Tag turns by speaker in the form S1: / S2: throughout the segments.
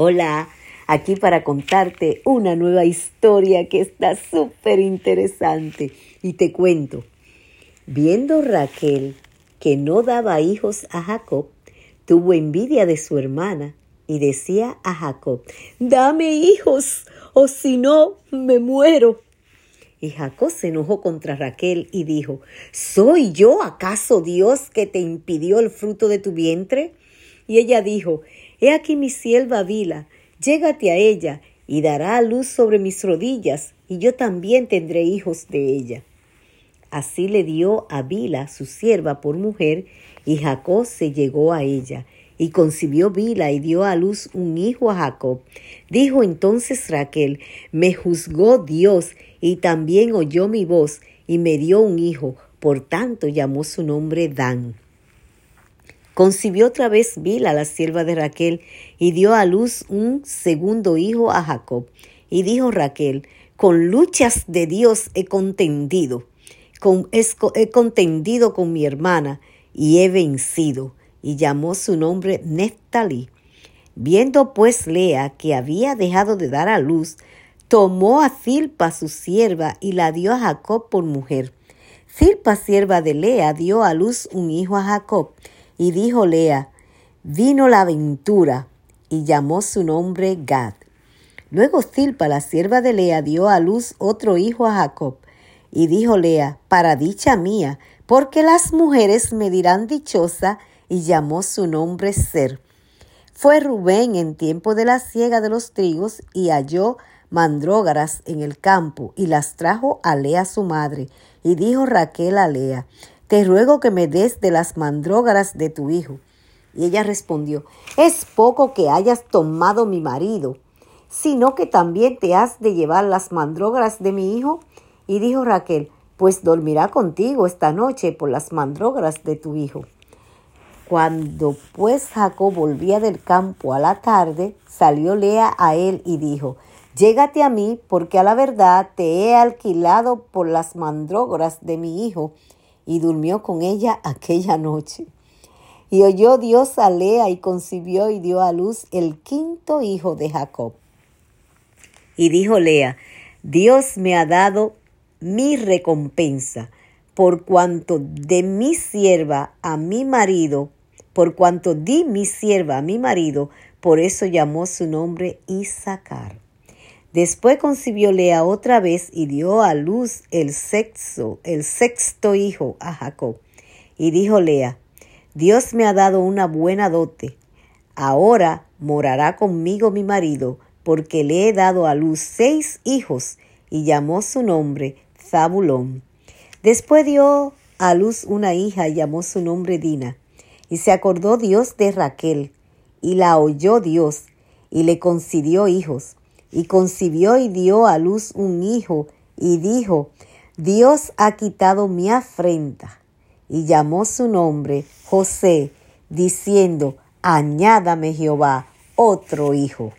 S1: Hola, aquí para contarte una nueva historia que está súper interesante. Y te cuento, viendo Raquel que no daba hijos a Jacob, tuvo envidia de su hermana y decía a Jacob, dame hijos, o si no, me muero. Y Jacob se enojó contra Raquel y dijo, ¿Soy yo acaso Dios que te impidió el fruto de tu vientre? Y ella dijo, He aquí mi sierva Vila, llégate a ella, y dará a luz sobre mis rodillas, y yo también tendré hijos de ella. Así le dio a Vila, su sierva, por mujer, y Jacob se llegó a ella, y concibió Vila y dio a luz un hijo a Jacob. Dijo entonces Raquel, me juzgó Dios, y también oyó mi voz, y me dio un hijo, por tanto llamó su nombre Dan. Concibió otra vez Bila, la sierva de Raquel, y dio a luz un segundo hijo a Jacob. Y dijo Raquel, con luchas de Dios he contendido, con, he contendido con mi hermana, y he vencido. Y llamó su nombre Neftalí. Viendo pues Lea que había dejado de dar a luz, tomó a Zilpa su sierva y la dio a Jacob por mujer. Zilpa, sierva de Lea, dio a luz un hijo a Jacob. Y dijo Lea, vino la aventura, y llamó su nombre Gad. Luego Zilpa, la sierva de Lea, dio a luz otro hijo a Jacob. Y dijo Lea, para dicha mía, porque las mujeres me dirán dichosa, y llamó su nombre Ser. Fue Rubén en tiempo de la siega de los trigos, y halló mandrógaras en el campo, y las trajo a Lea su madre. Y dijo Raquel a Lea, te ruego que me des de las mandrógaras de tu hijo. Y ella respondió, es poco que hayas tomado mi marido, sino que también te has de llevar las mandrógaras de mi hijo. Y dijo Raquel, pues dormirá contigo esta noche por las mandrógaras de tu hijo. Cuando pues Jacob volvía del campo a la tarde, salió Lea a él y dijo, Llégate a mí, porque a la verdad te he alquilado por las mandrógaras de mi hijo y durmió con ella aquella noche. Y oyó Dios a Lea y concibió y dio a luz el quinto hijo de Jacob. Y dijo Lea, Dios me ha dado mi recompensa, por cuanto de mi sierva a mi marido, por cuanto di mi sierva a mi marido, por eso llamó su nombre Isaacar. Después concibió Lea otra vez y dio a luz el sexto, el sexto hijo a Jacob. Y dijo Lea, Dios me ha dado una buena dote. Ahora morará conmigo mi marido, porque le he dado a luz seis hijos, y llamó su nombre Zabulón. Después dio a luz una hija y llamó su nombre Dina. Y se acordó Dios de Raquel, y la oyó Dios, y le concedió hijos y concibió y dio a luz un hijo, y dijo, Dios ha quitado mi afrenta. Y llamó su nombre José, diciendo, añádame Jehová otro hijo.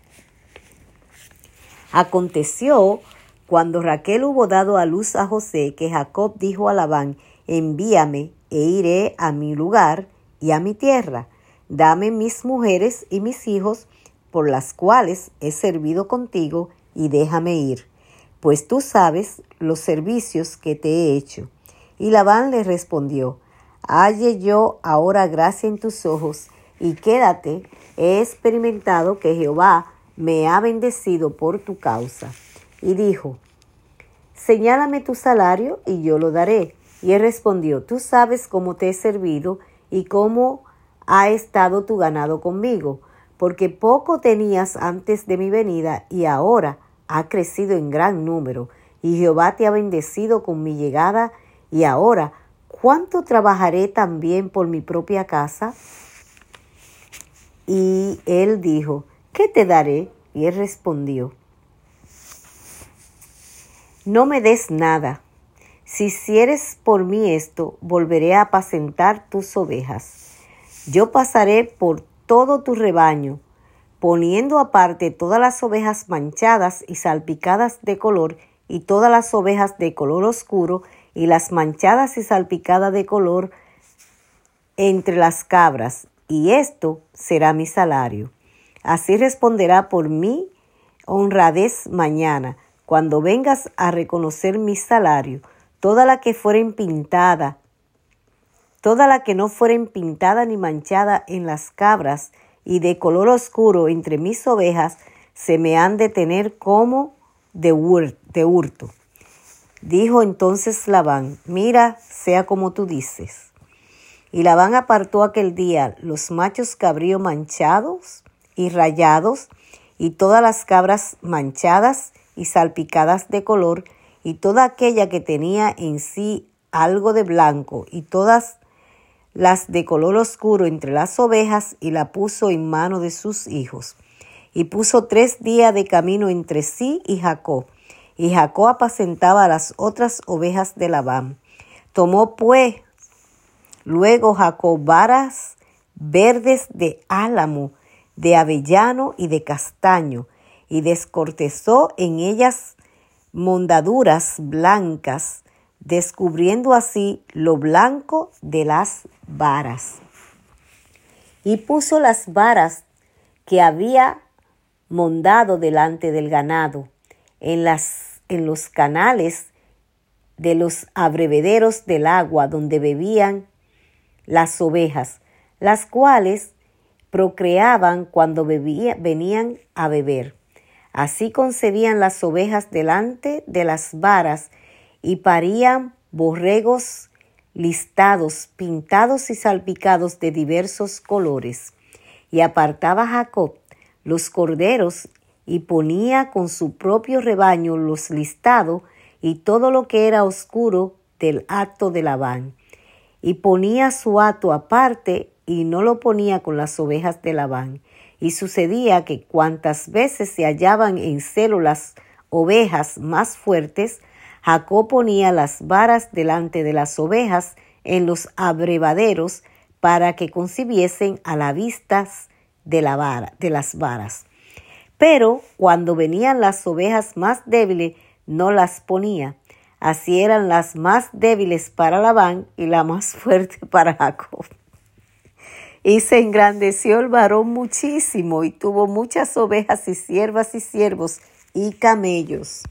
S1: Aconteció cuando Raquel hubo dado a luz a José, que Jacob dijo a Labán, envíame e iré a mi lugar y a mi tierra. Dame mis mujeres y mis hijos, por las cuales he servido contigo, y déjame ir, pues tú sabes los servicios que te he hecho. Y Labán le respondió, Halle yo ahora gracia en tus ojos, y quédate, he experimentado que Jehová me ha bendecido por tu causa. Y dijo, Señálame tu salario y yo lo daré. Y él respondió, Tú sabes cómo te he servido y cómo ha estado tu ganado conmigo porque poco tenías antes de mi venida y ahora ha crecido en gran número, y Jehová te ha bendecido con mi llegada, y ahora, ¿cuánto trabajaré también por mi propia casa? Y él dijo, ¿qué te daré? Y él respondió, no me des nada. Si hicieres por mí esto, volveré a apacentar tus ovejas. Yo pasaré por todo tu rebaño, poniendo aparte todas las ovejas manchadas y salpicadas de color y todas las ovejas de color oscuro y las manchadas y salpicadas de color entre las cabras, y esto será mi salario. Así responderá por mí honradez mañana, cuando vengas a reconocer mi salario, toda la que fuere pintada, toda la que no fuere pintada ni manchada en las cabras y de color oscuro entre mis ovejas, se me han de tener como de, hurto. Dijo entonces Labán, mira, sea como tú dices. Y Labán apartó aquel día los machos cabrío manchados y rayados, y todas las cabras manchadas y salpicadas de color, y toda aquella que tenía en sí algo de blanco, y todas las de color oscuro entre las ovejas, y la puso en mano de sus hijos. Y puso tres días de camino entre sí y Jacob, y Jacob apacentaba a las otras ovejas de Labán. Tomó pues luego Jacob varas verdes de álamo, de avellano y de castaño, y descortezó en ellas mondaduras blancas, descubriendo así lo blanco de las varas. Y puso las varas que había mondado delante del ganado, en, las, en los canales de los abrevederos del agua donde bebían las ovejas, las cuales procreaban cuando venían a beber. Así concebían las ovejas delante de las varas y parían borregos listados, pintados y salpicados de diversos colores. Y apartaba Jacob los corderos y ponía con su propio rebaño los listados y todo lo que era oscuro del acto de Labán. Y ponía su hato aparte y no lo ponía con las ovejas de Labán. Y sucedía que cuantas veces se hallaban en celo las ovejas más fuertes, Jacob ponía las varas delante de las ovejas en los abrevaderos para que concibiesen a la vista de, la vara, de las varas. Pero cuando venían las ovejas más débiles, no las ponía. Así eran las más débiles para Labán y la más fuerte para Jacob. Y se engrandeció el varón muchísimo y tuvo muchas ovejas y siervas y siervos y camellos.